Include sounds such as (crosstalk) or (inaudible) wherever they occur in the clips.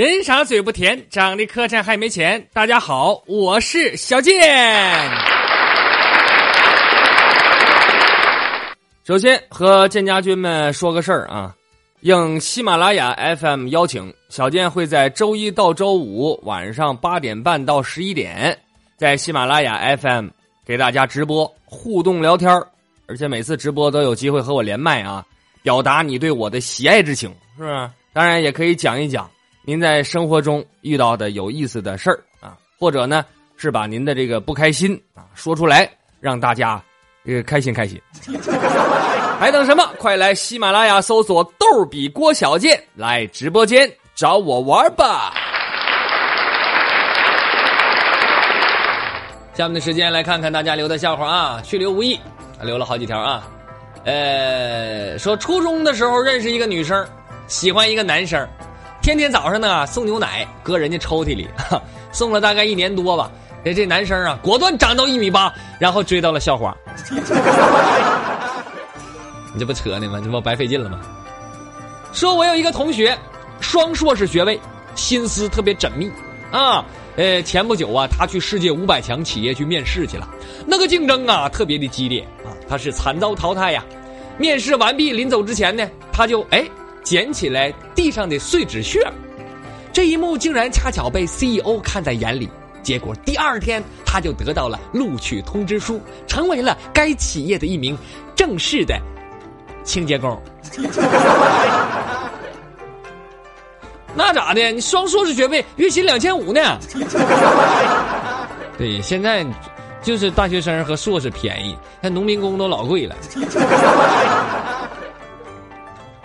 人傻嘴不甜，长得磕碜还没钱。大家好，我是小健。首先和健家军们说个事儿啊，应喜马拉雅 FM 邀请，小健会在周一到周五晚上八点半到十一点，在喜马拉雅 FM 给大家直播互动聊天而且每次直播都有机会和我连麦啊，表达你对我的喜爱之情，是不是？当然也可以讲一讲。您在生活中遇到的有意思的事儿啊，或者呢是把您的这个不开心啊说出来，让大家这个开心开心。还等什么？快来喜马拉雅搜索“逗比郭小贱”，来直播间找我玩吧。下面的时间来看看大家留的笑话啊，去留无意，留了好几条啊。呃，说初中的时候认识一个女生，喜欢一个男生。天天早上呢送牛奶，搁人家抽屉里，(laughs) 送了大概一年多吧。这这男生啊，果断长到一米八，然后追到了校花。(laughs) 你这不扯呢吗？这不白费劲了吗？说我有一个同学，双硕士学位，心思特别缜密啊。呃，前不久啊，他去世界五百强企业去面试去了，那个竞争啊特别的激烈啊，他是惨遭淘汰呀。面试完毕，临走之前呢，他就哎。捡起来地上的碎纸屑，这一幕竟然恰巧被 CEO 看在眼里。结果第二天他就得到了录取通知书，成为了该企业的一名正式的清洁工。(laughs) 那咋的？你双硕士学位，月薪两千五呢？(laughs) 对，现在就是大学生和硕士便宜，那农民工都老贵了。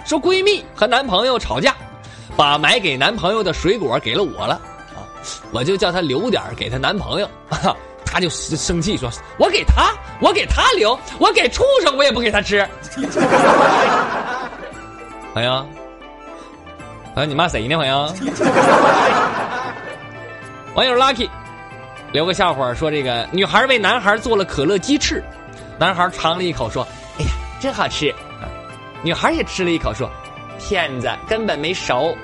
说闺蜜和男朋友吵架，把买给男朋友的水果给了我了，啊，我就叫她留点给她男朋友，她就生气说：“我给她，我给她留，我给畜生我也不给她吃。(laughs) ”朋友，朋友，你骂谁呢？朋友，(laughs) 网友 lucky 留个笑话说：这个女孩为男孩做了可乐鸡翅，男孩尝了一口说：“哎呀，真好吃。”女孩也吃了一口，说：“骗子，根本没熟。”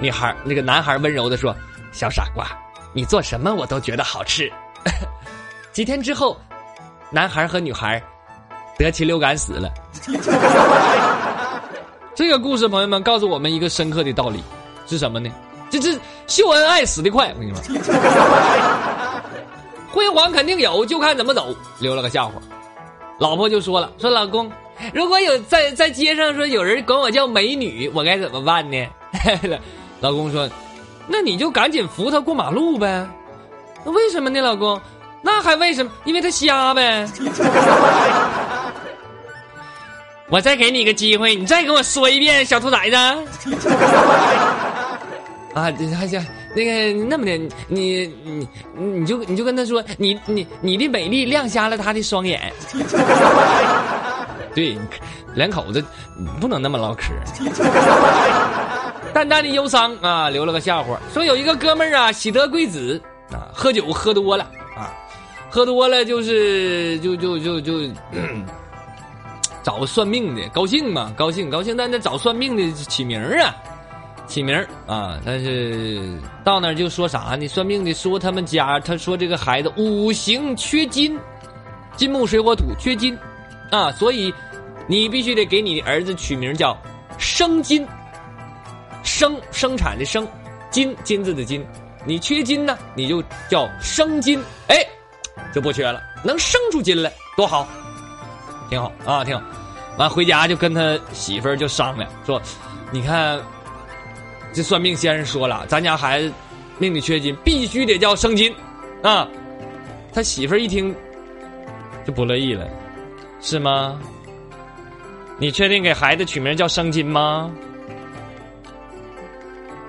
女孩那个男孩温柔的说：“小傻瓜，你做什么我都觉得好吃。(laughs) ”几天之后，男孩和女孩得禽流感死了。(laughs) 这个故事，朋友们告诉我们一个深刻的道理是什么呢？这这秀恩爱死得快，我跟你说，辉煌肯定有，就看怎么走。留了个笑话，老婆就说了：“说老公。” (laughs) 如果有在在街上说有人管我叫美女，我该怎么办呢？(laughs) 老公说：“那你就赶紧扶她过马路呗。”那为什么呢，老公？那还为什么？因为他瞎呗。(laughs) 我再给你一个机会，你再给我说一遍，小兔崽子。啊，还行，那个那么的，你你你就你就跟他说，你你你的美丽亮瞎了他的双眼。对，两口子不能那么唠嗑。淡淡的忧伤啊，留了个笑话，说有一个哥们儿啊，喜得贵子啊，喝酒喝多了啊，喝多了就是就就就就找算命的，高兴嘛，高兴高兴，但那找算命的起名啊，起名啊，但是到那儿就说啥呢？算命的说他们家，他说这个孩子五行缺金，金木水火土缺金。啊，所以你必须得给你儿子取名叫生金，生生产的生，金金子的金，你缺金呢，你就叫生金，哎，就不缺了，能生出金来，多好，挺好啊，挺好。完回家就跟他媳妇儿就商量说，你看这算命先生说了，咱家孩子命里缺金，必须得叫生金，啊，他媳妇儿一听就不乐意了。是吗？你确定给孩子取名叫生金吗？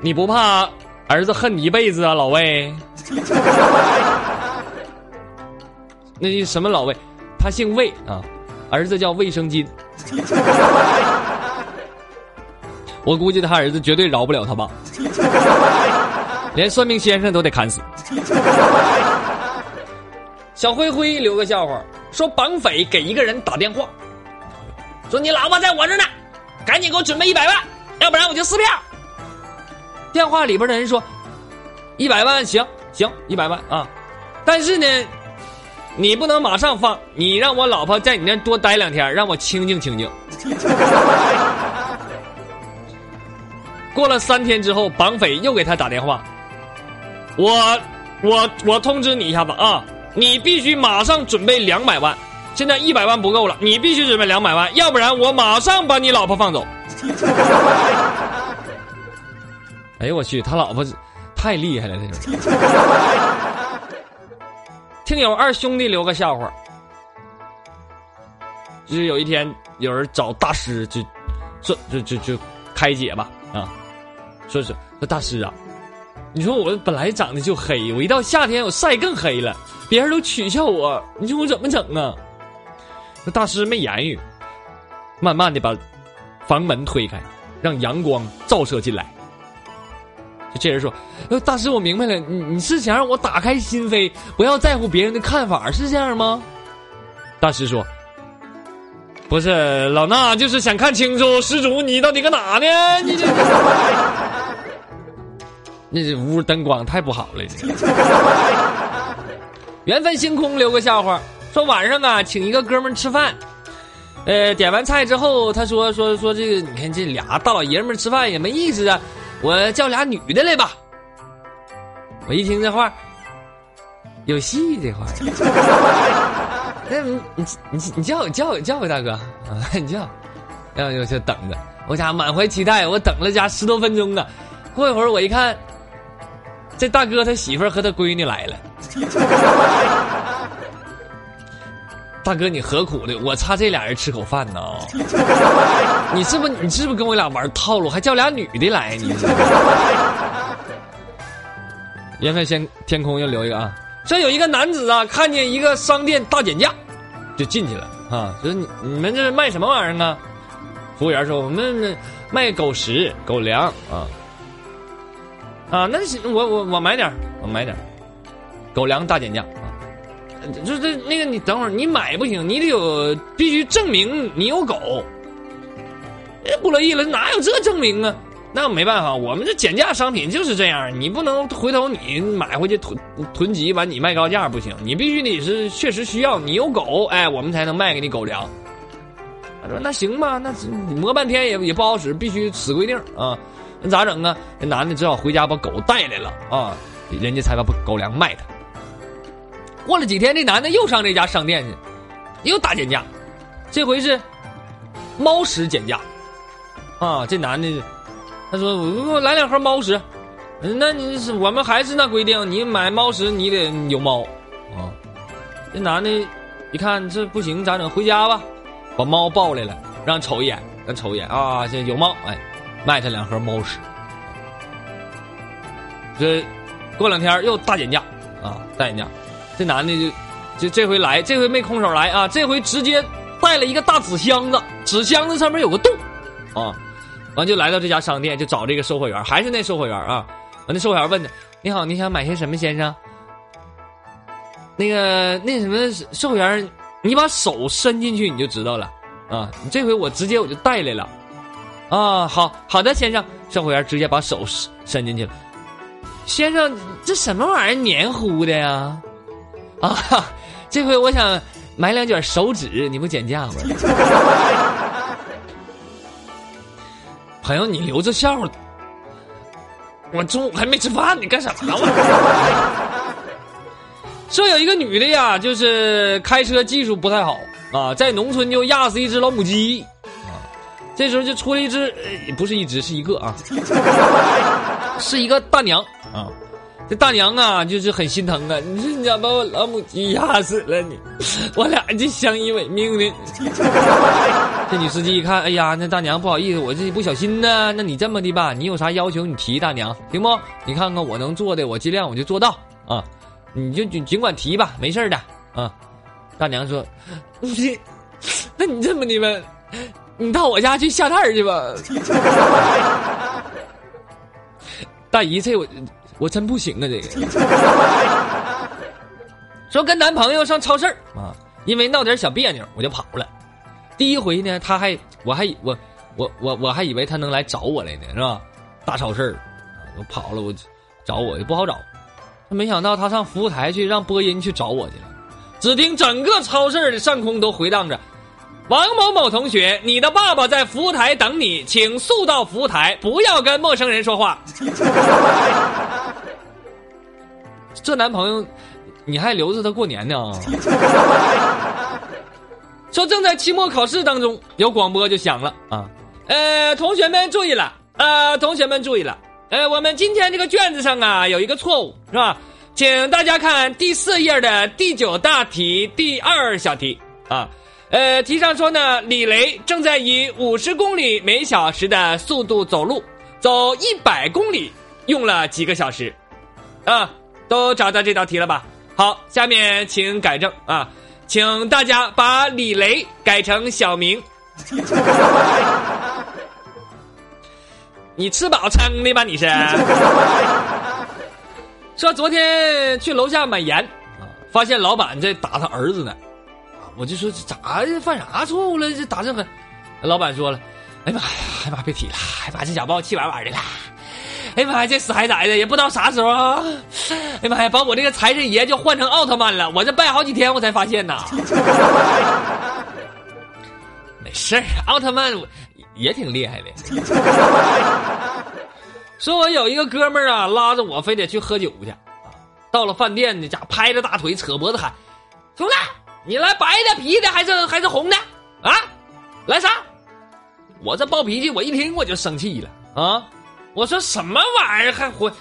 你不怕儿子恨你一辈子啊，老魏？(laughs) 那什么老魏？他姓魏啊，儿子叫卫生金。(laughs) 我估计他儿子绝对饶不了他爸，(laughs) 连算命先生都得砍死。小灰灰留个笑话。说绑匪给一个人打电话，说你老婆在我这呢，赶紧给我准备一百万，要不然我就撕票。电话里边的人说，一百万行行，一百万啊，但是呢，你不能马上放，你让我老婆在你那多待两天，让我清静清静。(laughs) 过了三天之后，绑匪又给他打电话，我我我通知你一下子啊，你必须马上准备两百万，现在一百万不够了，你必须准备两百万，要不然我马上把你老婆放走。(laughs) 哎呦我去，他老婆太厉害了，这种。(laughs) 听友二兄弟留个笑话，就是有一天有人找大师就，就就就就开解吧啊。说是说大师啊，你说我本来长得就黑，我一到夏天我晒更黑了，别人都取笑我，你说我怎么整啊？那大师没言语，慢慢的把房门推开，让阳光照射进来。就这人说：“，大师，我明白了，你你是想让我打开心扉，不要在乎别人的看法，是这样吗？”大师说：“不是，老衲就是想看清楚施主你到底搁哪呢？你这。”那这屋灯光太不好了。(laughs) 缘分星空留个笑话，说晚上啊，请一个哥们吃饭，呃，点完菜之后，他说说说这个，你看这俩大老爷们吃饭也没意思啊，我叫俩女的来吧。我一听这话，有戏这话。(laughs) 那你你你你叫叫叫我大哥 (laughs) 啊，你叫，然后我就等着，我家满怀期待，我等了家十多分钟啊，过一会儿我一看。这大哥他媳妇儿和他闺女来了，(laughs) 大哥你何苦的？我差这俩人吃口饭呢？你是不你是不是跟我俩玩套路？还叫俩女的来？你缘分先天空又留一个啊！这有一个男子啊，看见一个商店大减价，就进去了啊。说你你们这卖什么玩意儿啊？服务员说我们卖狗食狗粮啊。啊，那行，我我我买点我买点狗粮大减价啊！就是这那个，你等会儿你买不行，你得有必须证明你有狗。不乐意了，哪有这证明啊？那没办法，我们这减价商品就是这样，你不能回头你买回去囤囤积完你卖高价不行，你必须得是确实需要，你有狗，哎，我们才能卖给你狗粮。他说那行吧，那磨半天也也不好使，必须此规定啊。那咋整啊？这男的只好回家把狗带来了啊，人家才把狗粮卖他。过了几天，这男的又上这家商店去，又大减价，这回是猫食减价啊。这男的他说：“我给我来两盒猫食。”那你是我们还是那规定，你买猫食你得有猫啊。这男的一看这不行，咋整？回家吧，把猫抱来了，让瞅一眼，让瞅一眼啊，这有猫哎。卖他两盒猫屎，这过两天又大减价啊！大减价，这男的就就这回来，这回没空手来啊！这回直接带了一个大纸箱子，纸箱子上面有个洞啊！完就来到这家商店，就找这个售货员，还是那售货员啊！完那售货员问他：“你好，你想买些什么，先生？”那个那什么售货员，你把手伸进去你就知道了啊！这回我直接我就带来了。啊，好好的，先生，售货员直接把手伸进去了。先生，这什么玩意儿黏糊的呀？啊，这回我想买两卷手纸，你不减价吗？(laughs) 朋友，你留着笑，我中午还没吃饭，你干什么呢？我 (laughs) 说有一个女的呀，就是开车技术不太好啊，在农村就压死一只老母鸡。这时候就出了一只，不是一只，是一个啊，(laughs) 是一个大娘啊。这大娘啊，就是很心疼啊。你说你咋把我老母鸡压死了你？(laughs) 我俩就相依为命的。(laughs) 这女司机一看，哎呀，那大娘不好意思，我这不小心呢。那你这么的吧，你有啥要求你提，大娘行不？你看看我能做的，我尽量我就做到啊。你就尽尽管提吧，没事的啊。大娘说：“你，那你这么的吧。”你到我家去下蛋去吧，(laughs) 大姨，这我我真不行啊！这个 (laughs) 说跟男朋友上超市啊，因为闹点小别扭，我就跑了。第一回呢，他还我还我我我我还以为他能来找我来呢，是吧？大超市我跑了，我找我也不好找。没想到他上服务台去，让播音去找我去了。只听整个超市的上空都回荡着：“王某某同学，你的爸爸在服务台等你，请速到服务台，不要跟陌生人说话。(laughs) ”这男朋友，你还留着他过年呢？(laughs) 说正在期末考试当中，有广播就响了啊！呃，同学们注意了，呃，同学们注意了，呃，我们今天这个卷子上啊有一个错误，是吧？请大家看第四页的第九大题第二小题啊，呃，题上说呢，李雷正在以五十公里每小时的速度走路，走一百公里用了几个小时？啊，都找到这道题了吧？好，下面请改正啊。请大家把李雷改成小明。你吃饱撑的吧？你是？说昨天去楼下买盐啊，发现老板在打他儿子呢。我就说这咋犯啥错误了？这打这狠？老板说了：“哎呀妈呀，哎妈别提了，哎妈这小把我气完完的了。”哎呀妈呀，这死孩崽子也不知道啥时候啊！哎呀妈呀，把我这个财神爷就换成奥特曼了，我这拜好几天我才发现呐。(laughs) 没事，奥特曼也挺厉害的。(laughs) 说我有一个哥们儿啊，拉着我非得去喝酒去。到了饭店，呢，家拍着大腿，扯脖子喊：“兄弟，你来白的、啤的还是还是红的啊？来啥？”我这暴脾气，我一听我就生气了啊。我说什么玩意儿还回，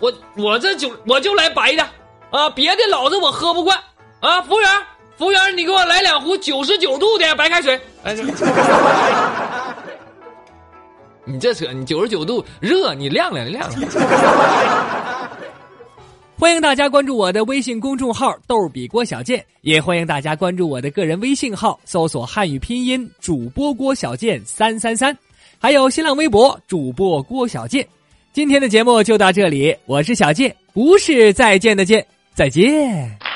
我我这酒我就来白的，啊，别的老子我喝不惯，啊，服务员，服务员，你给我来两壶九十九度的白开水。哎，(laughs) 你这扯，你九十九度热，你晾晾晾晾。欢迎大家关注我的微信公众号“逗比郭小贱”，也欢迎大家关注我的个人微信号，搜索汉语拼音主播郭小贱三三三。还有新浪微博主播郭小贱，今天的节目就到这里，我是小贱，不是再见的见，再见。